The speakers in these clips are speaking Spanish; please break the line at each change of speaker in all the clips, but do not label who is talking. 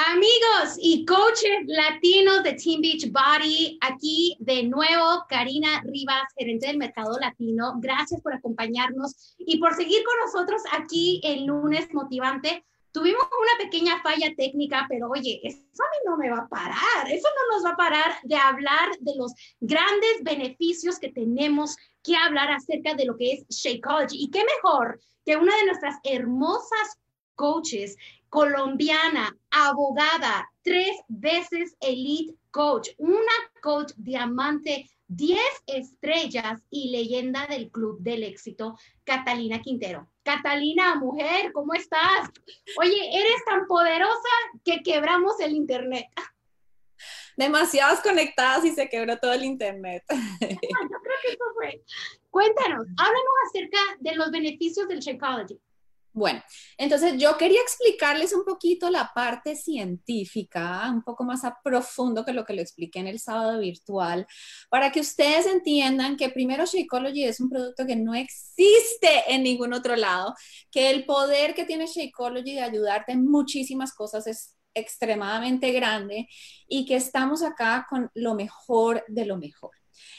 Amigos y coaches latinos de Team Beach Body, aquí de nuevo Karina Rivas, gerente del mercado latino. Gracias por acompañarnos y por seguir con nosotros aquí el lunes motivante. Tuvimos una pequeña falla técnica, pero oye, eso a mí no me va a parar, eso no nos va a parar de hablar de los grandes beneficios que tenemos que hablar acerca de lo que es Shakeology. Y qué mejor que una de nuestras hermosas coaches colombiana, abogada, tres veces elite coach, una coach diamante, 10 estrellas y leyenda del Club del Éxito, Catalina Quintero. Catalina, mujer, ¿cómo estás? Oye, eres tan poderosa que quebramos el Internet.
Demasiadas conectadas y se quebró todo el Internet.
Yo creo que eso fue. Cuéntanos, háblanos acerca de los beneficios del Shakeology.
Bueno, entonces yo quería explicarles un poquito la parte científica, un poco más a profundo que lo que lo expliqué en el sábado virtual, para que ustedes entiendan que primero Shakeology es un producto que no existe en ningún otro lado, que el poder que tiene Shakeology de ayudarte en muchísimas cosas es extremadamente grande y que estamos acá con lo mejor de lo mejor.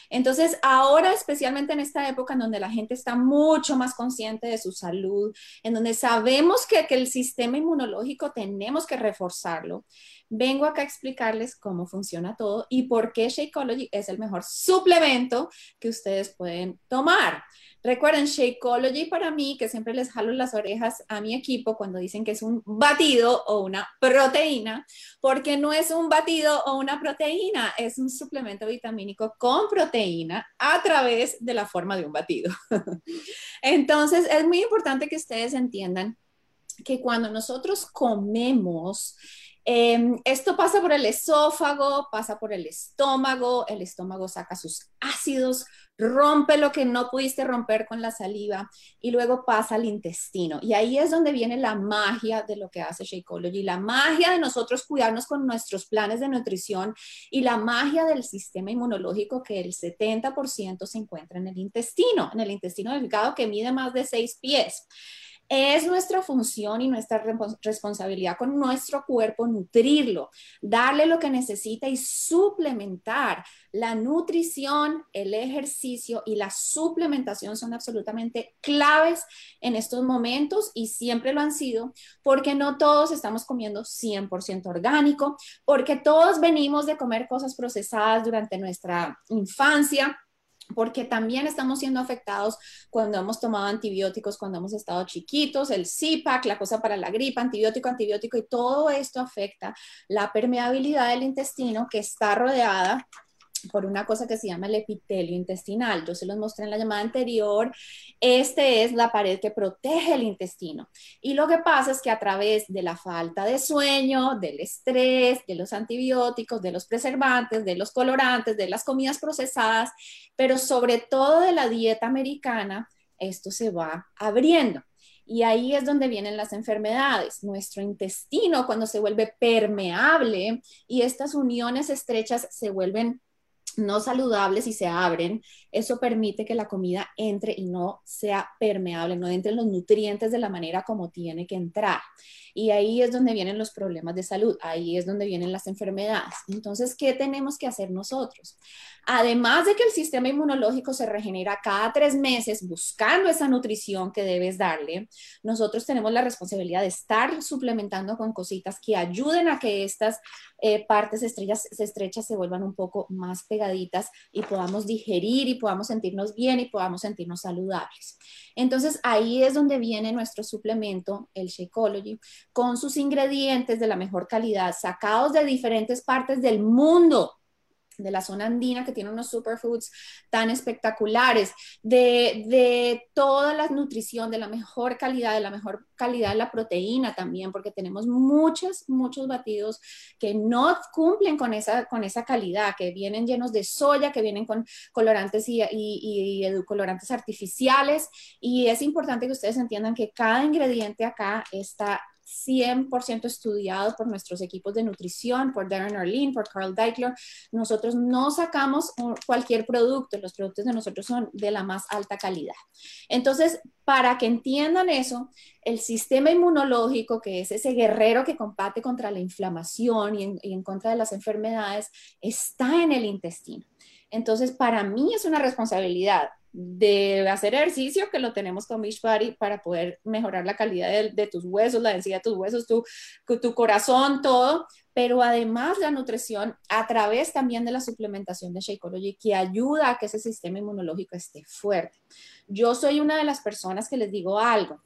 Entonces, ahora, especialmente en esta época en donde la gente está mucho más consciente de su salud, en donde sabemos que, el sistema inmunológico tenemos que reforzarlo, vengo acá a explicarles cómo funciona todo y por qué Shakeology es el mejor suplemento que ustedes pueden tomar. Recuerden, Shakeology para mí, que siempre les jalo las orejas a mi equipo cuando dicen que es un batido o una proteína, porque no es un batido o una proteína, es un suplemento vitamínico con proteína a través de la forma de un batido. Entonces, es muy importante que ustedes entiendan que cuando nosotros comemos, Em, esto pasa por el esófago, pasa por el estómago, el estómago saca sus ácidos, rompe lo que no pudiste romper con la saliva y luego pasa al intestino. Y ahí es donde viene la magia de lo que hace Shakeology, la magia de nosotros cuidarnos con nuestros planes de nutrición y la magia del sistema inmunológico que el 70% se encuentra en el intestino, en el intestino delgado que mide más de 6 pies. Es nuestra función y nuestra responsabilidad con nuestro cuerpo nutrirlo, darle lo que necesita y suplementar. La nutrición, el ejercicio y la suplementación son absolutamente claves en estos momentos y siempre lo han sido porque no todos estamos comiendo 100% orgánico, porque todos venimos de comer cosas procesadas durante nuestra infancia porque también estamos siendo afectados cuando hemos tomado antibióticos, cuando hemos estado chiquitos, el CIPAC, la cosa para la gripa, antibiótico, antibiótico, y todo esto afecta la permeabilidad del intestino que está rodeada por una cosa que se llama el epitelio intestinal. Yo se los mostré en la llamada anterior. Este es la pared que protege el intestino. Y lo que pasa es que a través de la falta de sueño, del estrés, de los antibióticos, de los preservantes, de los colorantes, de las comidas procesadas, pero sobre todo de la dieta americana, esto se va abriendo. Y ahí es donde vienen las enfermedades. Nuestro intestino, cuando se vuelve permeable y estas uniones estrechas se vuelven no saludables y se abren, eso permite que la comida entre y no sea permeable, no entren los nutrientes de la manera como tiene que entrar. Y ahí es donde vienen los problemas de salud, ahí es donde vienen las enfermedades. Entonces, ¿qué tenemos que hacer nosotros? Además de que el sistema inmunológico se regenera cada tres meses buscando esa nutrición que debes darle, nosotros tenemos la responsabilidad de estar suplementando con cositas que ayuden a que estas eh, partes estrellas, estrechas se vuelvan un poco más y podamos digerir y podamos sentirnos bien y podamos sentirnos saludables. Entonces ahí es donde viene nuestro suplemento, el Shakeology, con sus ingredientes de la mejor calidad, sacados de diferentes partes del mundo de la zona andina que tiene unos superfoods tan espectaculares, de, toda la nutrición, de la mejor calidad, de la mejor calidad de la proteína también, porque tenemos muchos, muchos batidos que no cumplen con esa, con esa calidad, que vienen llenos de soya, que vienen con colorantes y, y, y colorantes artificiales. Y es importante que ustedes entiendan que cada ingrediente acá está 100% estudiado por nuestros equipos de nutrición, por Darren Arlene, por Carl Deichler. Nosotros no sacamos cualquier producto, los productos de nosotros son de la más alta calidad. Entonces, para que entiendan eso, el sistema inmunológico, que es ese guerrero que combate contra la inflamación y en contra de las enfermedades, está en el intestino. Entonces, para mí es una responsabilidad de hacer ejercicio, que lo tenemos con Beachbody para poder mejorar la calidad de, tus huesos, la densidad de tus huesos, tu, tu corazón, todo, pero además la nutrición a través también de la suplementación de Shakeology que ayuda a que ese sistema inmunológico esté fuerte. Yo soy una de las personas que les digo algo,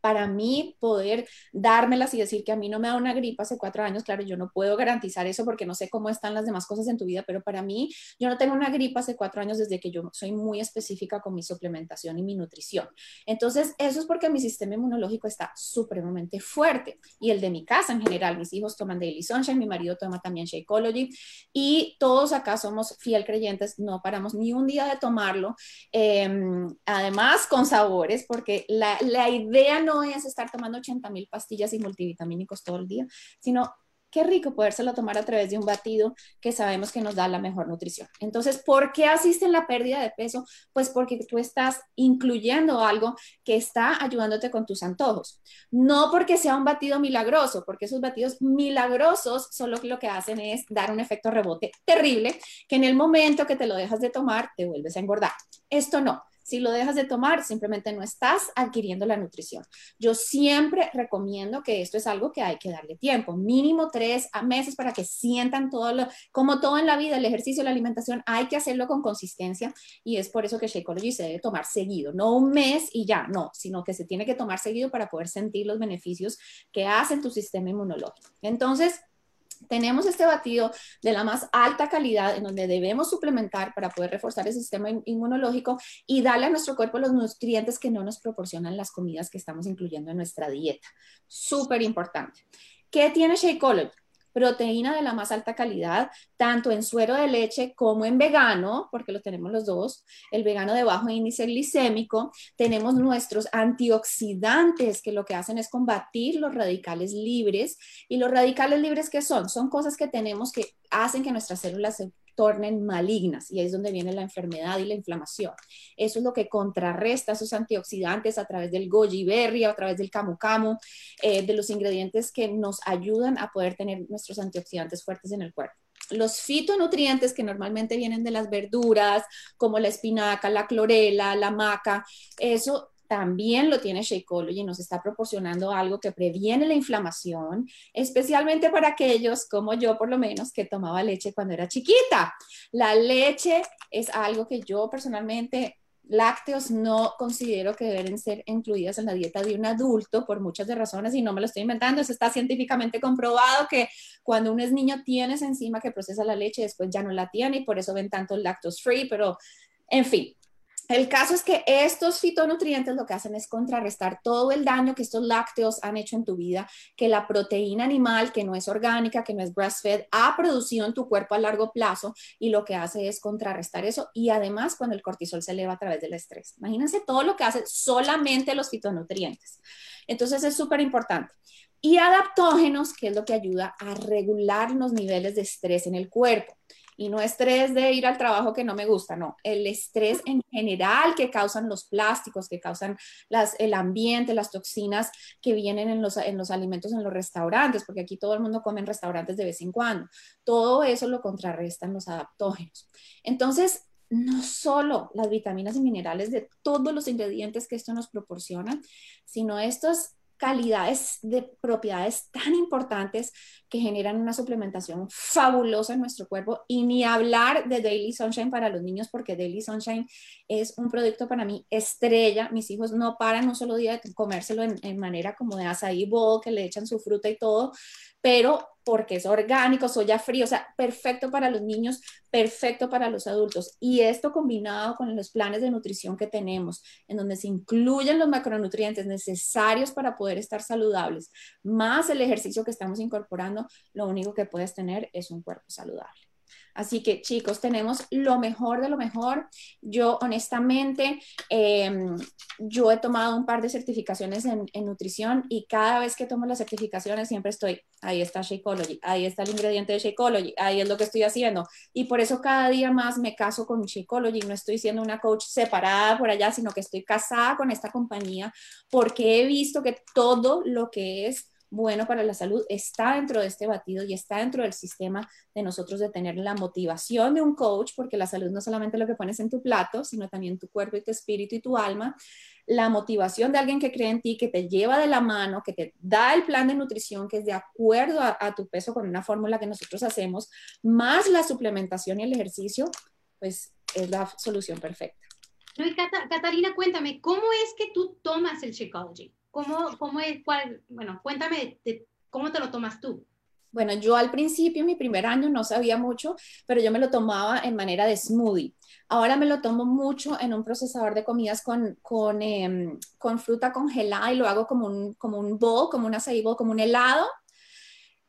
para mí poder dármelas y decir que a mí no me da una gripa hace cuatro años, claro, yo no puedo garantizar eso porque no sé cómo están las demás cosas en tu vida, pero para mí yo no tengo una gripa hace cuatro años desde que yo soy muy específica con mi suplementación y mi nutrición. Entonces, eso es porque mi sistema inmunológico está supremamente fuerte y el de mi casa en general. Mis hijos toman Daily Sunshine, mi marido toma también Shakeology y todos acá somos fiel creyentes, no paramos ni un día de tomarlo. Em, además, con sabores, porque la, la idea no no es estar tomando 80 mil pastillas y multivitamínicos todo el día, sino qué rico podérselo tomar a través de un batido que sabemos que nos da la mejor nutrición. Entonces, ¿por qué asiste en la pérdida de peso? Pues porque tú estás incluyendo algo que está ayudándote con tus antojos. No porque sea un batido milagroso, porque esos batidos milagrosos solo lo que hacen es dar un efecto rebote terrible que en el momento que te lo dejas de tomar te vuelves a engordar. Esto no. Si lo dejas de tomar, simplemente no estás adquiriendo la nutrición. Yo siempre recomiendo que esto es algo que hay que darle tiempo, mínimo tres meses para que sientan todo lo, como todo en la vida, el ejercicio, la alimentación, hay que hacerlo con consistencia y es por eso que Shakeology se debe tomar seguido, no un mes y ya, no, sino que se tiene que tomar seguido para poder sentir los beneficios que hace tu sistema inmunológico. Entonces, tenemos este batido de la más alta calidad en donde debemos suplementar para poder reforzar el sistema inmunológico y darle a nuestro cuerpo los nutrientes que no nos proporcionan las comidas que estamos incluyendo en nuestra dieta. Súper importante. ¿Qué tiene Shakeology? Proteína de la más alta calidad, tanto en suero de leche como en vegano, porque lo tenemos los dos, el vegano de bajo índice glicémico, tenemos nuestros antioxidantes que lo que hacen es combatir los radicales libres. ¿Y los radicales libres qué son? Son cosas que tenemos que hacen que nuestras células se tornen malignas y ahí es donde viene la enfermedad y la inflamación. Eso es lo que contrarresta esos antioxidantes a través del goji berry, a través del camu camu, eh, de los ingredientes que nos ayudan a poder tener nuestros antioxidantes fuertes en el cuerpo. Los fitonutrientes que normalmente vienen de las verduras, como la espinaca, la clorela, la maca, eso también lo tiene Shakeology nos está proporcionando algo que previene la inflamación, especialmente para aquellos como yo, por lo menos, que tomaba leche cuando era chiquita. La leche es algo que yo personalmente lácteos no considero que deben ser incluidas en la dieta de un adulto por muchas razones y no me lo estoy inventando, eso está científicamente comprobado que cuando uno es niño tienes enzima que procesa la leche, después ya no la tiene y por eso ven tanto lactose free, pero en fin, el caso es que estos fitonutrientes lo que hacen es contrarrestar todo el daño que estos lácteos han hecho en tu vida, que la proteína animal, que no es orgánica, que no es grass-fed, ha producido en tu cuerpo a largo plazo y lo que hace es contrarrestar eso y además cuando el cortisol se eleva a través del estrés. Imagínense todo lo que hace solamente los fitonutrientes. Entonces es súper importante. Y adaptógenos, que es lo que ayuda a regular los niveles de estrés en el cuerpo y no estrés de ir al trabajo que no me gusta, no, el estrés en general que causan los plásticos, que causan las, el ambiente, las toxinas que vienen en los, en los alimentos en los restaurantes, porque aquí todo el mundo come en restaurantes de vez en cuando. Todo eso lo contrarrestan los adaptógenos. Entonces, no solo las vitaminas y minerales de todos los ingredientes que esto nos proporciona, sino estos calidades de propiedades tan importantes que generan una suplementación fabulosa en nuestro cuerpo y ni hablar de Daily Sunshine para los niños porque Daily Sunshine es un producto para mí estrella. Mis hijos no paran un solo día de comérselo en, manera como de açaí bowl, que le echan su fruta y todo, pero porque es orgánico, soya frío, o sea, perfecto para los niños, perfecto para los adultos. Y esto combinado con los planes de nutrición que tenemos, en donde se incluyen los macronutrientes necesarios para poder estar saludables, más el ejercicio que estamos incorporando, lo único que puedes tener es un cuerpo saludable. Así que chicos, tenemos lo mejor de lo mejor. Yo honestamente, em, yo he tomado un par de certificaciones en, nutrición y cada vez que tomo las certificaciones siempre estoy, ahí está Shakeology, ahí está el ingrediente de Shakeology, ahí es lo que estoy haciendo. Y por eso cada día más me caso con Shakeology, no estoy siendo una coach separada por allá, sino que estoy casada con esta compañía porque he visto que todo lo que es bueno para la salud está dentro de este batido y está dentro del sistema de nosotros de tener la motivación de un coach, porque la salud no solamente lo que pones en tu plato, sino también tu cuerpo y tu espíritu y tu alma. La motivación de alguien que cree en ti, que te lleva de la mano, que te da el plan de nutrición que es de acuerdo a, tu peso con una fórmula que nosotros hacemos, más la suplementación y el ejercicio, pues es la solución perfecta.
No, cuéntame, ¿cómo es que tú tomas el Shakeology? ¿Cómo, cómo es, cuál, bueno, cuéntame cómo te lo tomas tú?
Bueno, yo al principio, mi primer año, no sabía mucho, pero yo me lo tomaba en manera de smoothie. Ahora me lo tomo mucho en un procesador de comidas con, con, em, con fruta congelada y lo hago como un, como un bowl, como un acai bowl, como un helado.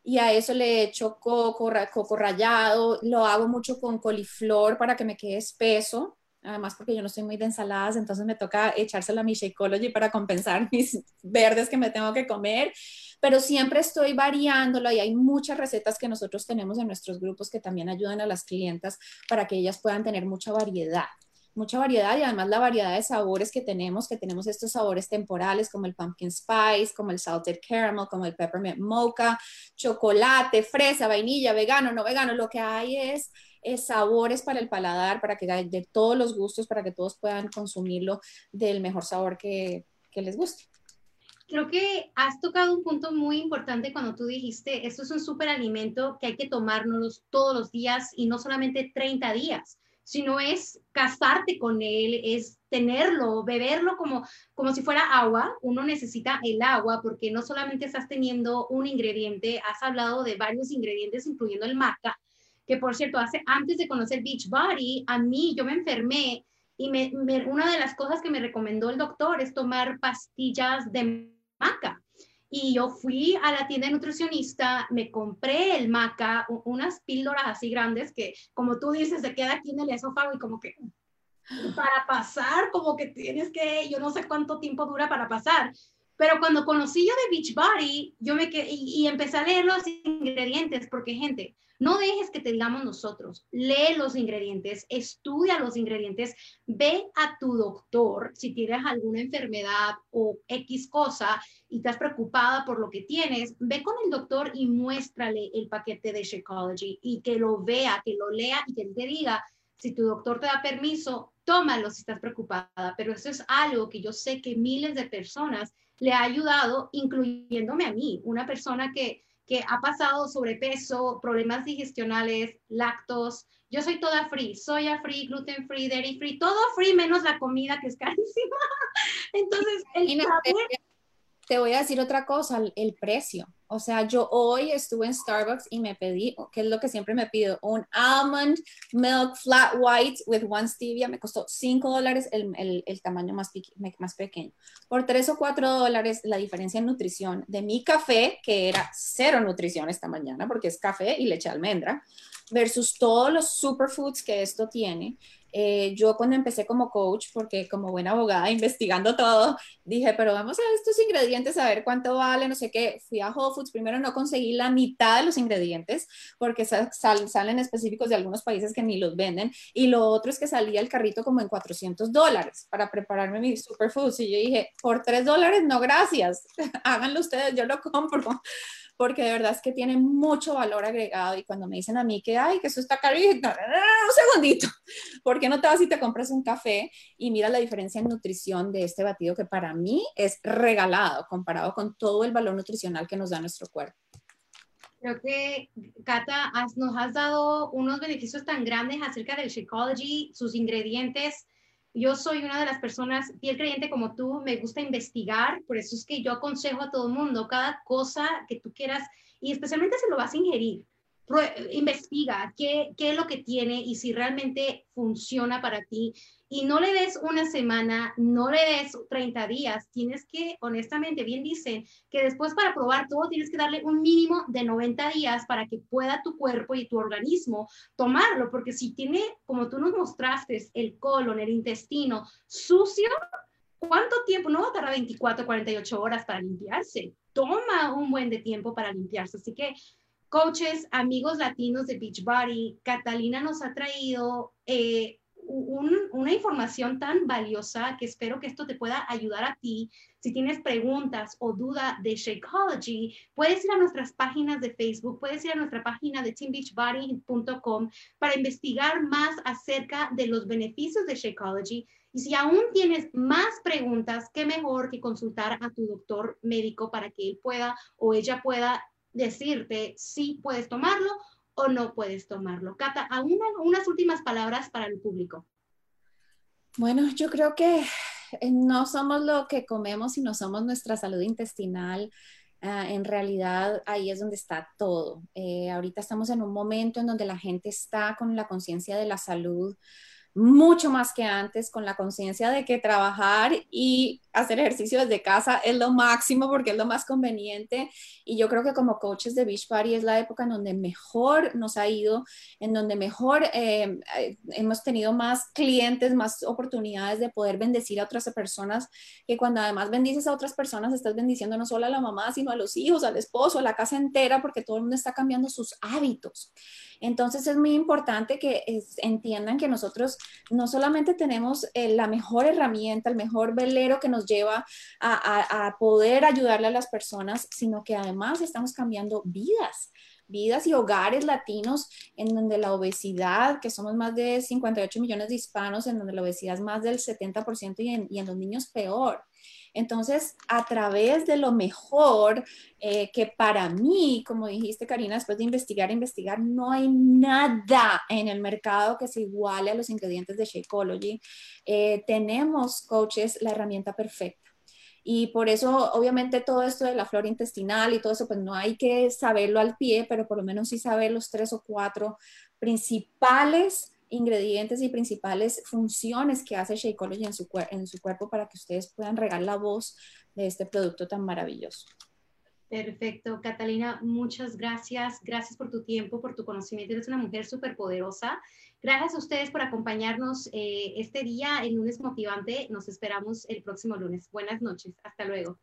Y a eso le echo coco, coco rallado. Lo hago mucho con coliflor para que me quede espeso además porque yo no soy muy de ensaladas, entonces me toca echársela a mi Shakeology para compensar mis verdes que me tengo que comer, pero siempre estoy variándolo. Y hay muchas recetas que nosotros tenemos en nuestros grupos que también ayudan a las clientas para que ellas puedan tener mucha variedad. Mucha variedad y además la variedad de sabores que tenemos, que tenemos estos sabores temporales como el pumpkin spice, como el salted caramel, como el peppermint mocha, chocolate, fresa, vainilla, vegano, no vegano, lo que hay es sabores para el paladar, para que de todos los gustos, para que todos puedan consumirlo del mejor sabor que, que les guste.
Creo que has tocado un punto muy importante cuando tú dijiste, esto es un superalimento que hay que tomárnoslo todos los días y no solamente 30 días, sino es casarte con él, es tenerlo, beberlo como, como si fuera agua. Uno necesita el agua porque no solamente estás teniendo un ingrediente, has hablado de varios ingredientes, incluyendo el maca, que por cierto, hace, antes de conocer Beachbody, a mí yo me enfermé y me, una de las cosas que me recomendó el doctor es tomar pastillas de maca. Y yo fui a la tienda nutricionista, me compré el maca, unas píldoras así grandes que, como tú dices, se queda aquí en el esófago y como que para pasar, como que tienes que, yo no sé cuánto tiempo dura para pasar. Pero cuando conocí yo de Beachbody, yo me quedé, y, y empecé a leer los ingredientes, porque gente, no dejes que te digamos nosotros, lee los ingredientes, estudia los ingredientes, ve a tu doctor si tienes alguna enfermedad o X cosa y estás preocupada por lo que tienes, ve con el doctor y muéstrale el paquete de Shakeology y que lo vea, que lo lea y que te diga, si tu doctor te da permiso, tómalo si estás preocupada, pero eso es algo que yo sé que miles de personas le ha ayudado, incluyéndome a mí, una persona que que ha pasado sobrepeso, problemas digestionales, lactos. Yo soy toda free, soya free, gluten free, dairy free, todo free menos la comida que es carísima. Entonces, el
te voy a decir otra cosa, el precio. O sea, yo hoy estuve en Starbucks y me pedí, que es lo que siempre me pido, un almond milk flat white with one stevia. Me costó 5 dólares el, el, tamaño más, más pequeño. Por 3 o 4 dólares la diferencia en nutrición de mi café, que era cero nutrición esta mañana, porque es café y leche de almendra, versus todos los superfoods que esto tiene. Eh, yo cuando empecé como coach, porque como buena abogada investigando todo, dije, pero vamos a estos ingredientes, a ver cuánto vale, no sé qué. Fui a Whole Foods, primero no conseguí la mitad de los ingredientes, porque salen específicos de algunos países que ni los venden, y lo otro es que salía el carrito como en 400 dólares para prepararme mi superfoods, y yo dije, por 3 dólares, no gracias, háganlo ustedes, yo lo compro porque de verdad es que tiene mucho valor agregado y cuando me dicen a mí que, ay, que eso está carito, un segundito, ¿por qué no te vas y te compras un café y mira la diferencia en nutrición de este batido que para mí es regalado comparado con todo el valor nutricional que nos da nuestro cuerpo?
Creo que, Cata, nos has dado unos beneficios tan grandes acerca del Shakeology, sus ingredientes, yo soy una de las personas, fiel creyente como tú, me gusta investigar, por eso es que yo aconsejo a todo el mundo, cada cosa que tú quieras, y especialmente si lo vas a ingerir, investiga qué, qué es lo que tiene y si realmente funciona para ti. Y no le des una semana, no le des 30 días. Tienes que, honestamente, bien dicen que después para probar todo tienes que darle un mínimo de 90 días para que pueda tu cuerpo y tu organismo tomarlo. Porque si tiene, como tú nos mostraste, el colon, el intestino sucio, ¿cuánto tiempo? No va a tardar 24, 48 horas para limpiarse. Toma un buen de tiempo para limpiarse. Así que coaches, amigos latinos de Beachbody, Catalina nos ha traído eh, una información tan valiosa que espero que esto te pueda ayudar a ti. Si tienes preguntas o duda de Shakeology, puedes ir a nuestras páginas de Facebook, puedes ir a nuestra página de teambeachbody.com para investigar más acerca de los beneficios de Shakeology. Y si aún tienes más preguntas, qué mejor que consultar a tu doctor médico para que él pueda o ella pueda decirte si puedes tomarlo o no puedes tomarlo. Cata, unas últimas palabras para el público.
Bueno, yo creo que eh, no somos lo que comemos, sino somos nuestra salud intestinal. Ah, en realidad ahí es donde está todo. Eh, ahorita estamos en un momento en donde la gente está con la conciencia de la salud mucho más que antes, con la conciencia de que trabajar y hacer ejercicio desde casa es lo máximo porque es lo más conveniente. Y yo creo que como coaches de Beach Party es la época en donde mejor nos ha ido, en donde mejor eh, eh, hemos tenido más clientes, más oportunidades de poder bendecir a otras personas, que cuando además bendices a otras personas estás bendiciendo no solo a la mamá, sino a los hijos, al esposo, a la casa entera, porque todo el mundo está cambiando sus hábitos. Entonces es muy importante que entiendan que nosotros no solamente tenemos eh, la mejor herramienta, el mejor velero que nos lleva a, poder ayudarle a las personas, sino que además estamos cambiando vidas vidas y hogares latinos en donde la obesidad, que somos más de 58 millones de hispanos, en donde la obesidad es más del 70% y y en los niños peor. Entonces, a través de lo mejor, eh, que para mí, como dijiste Karina, después de investigar, investigar, no hay nada en el mercado que se iguale a los ingredientes de Shakeology. Eh, tenemos, coaches, la herramienta perfecta. Y por eso, obviamente, todo esto de la flora intestinal y todo eso, pues no hay que saberlo al pie, pero por lo menos sí saber los tres o cuatro principales ingredientes y principales funciones que hace Shakeology en su, en su cuerpo para que ustedes puedan regar la voz de este producto tan maravilloso.
Perfecto, Catalina, muchas gracias. Gracias por tu tiempo, por tu conocimiento. Eres una mujer súper poderosa. Gracias a ustedes por acompañarnos eh, este día, el lunes motivante. Nos esperamos el próximo lunes. Buenas noches. Hasta luego.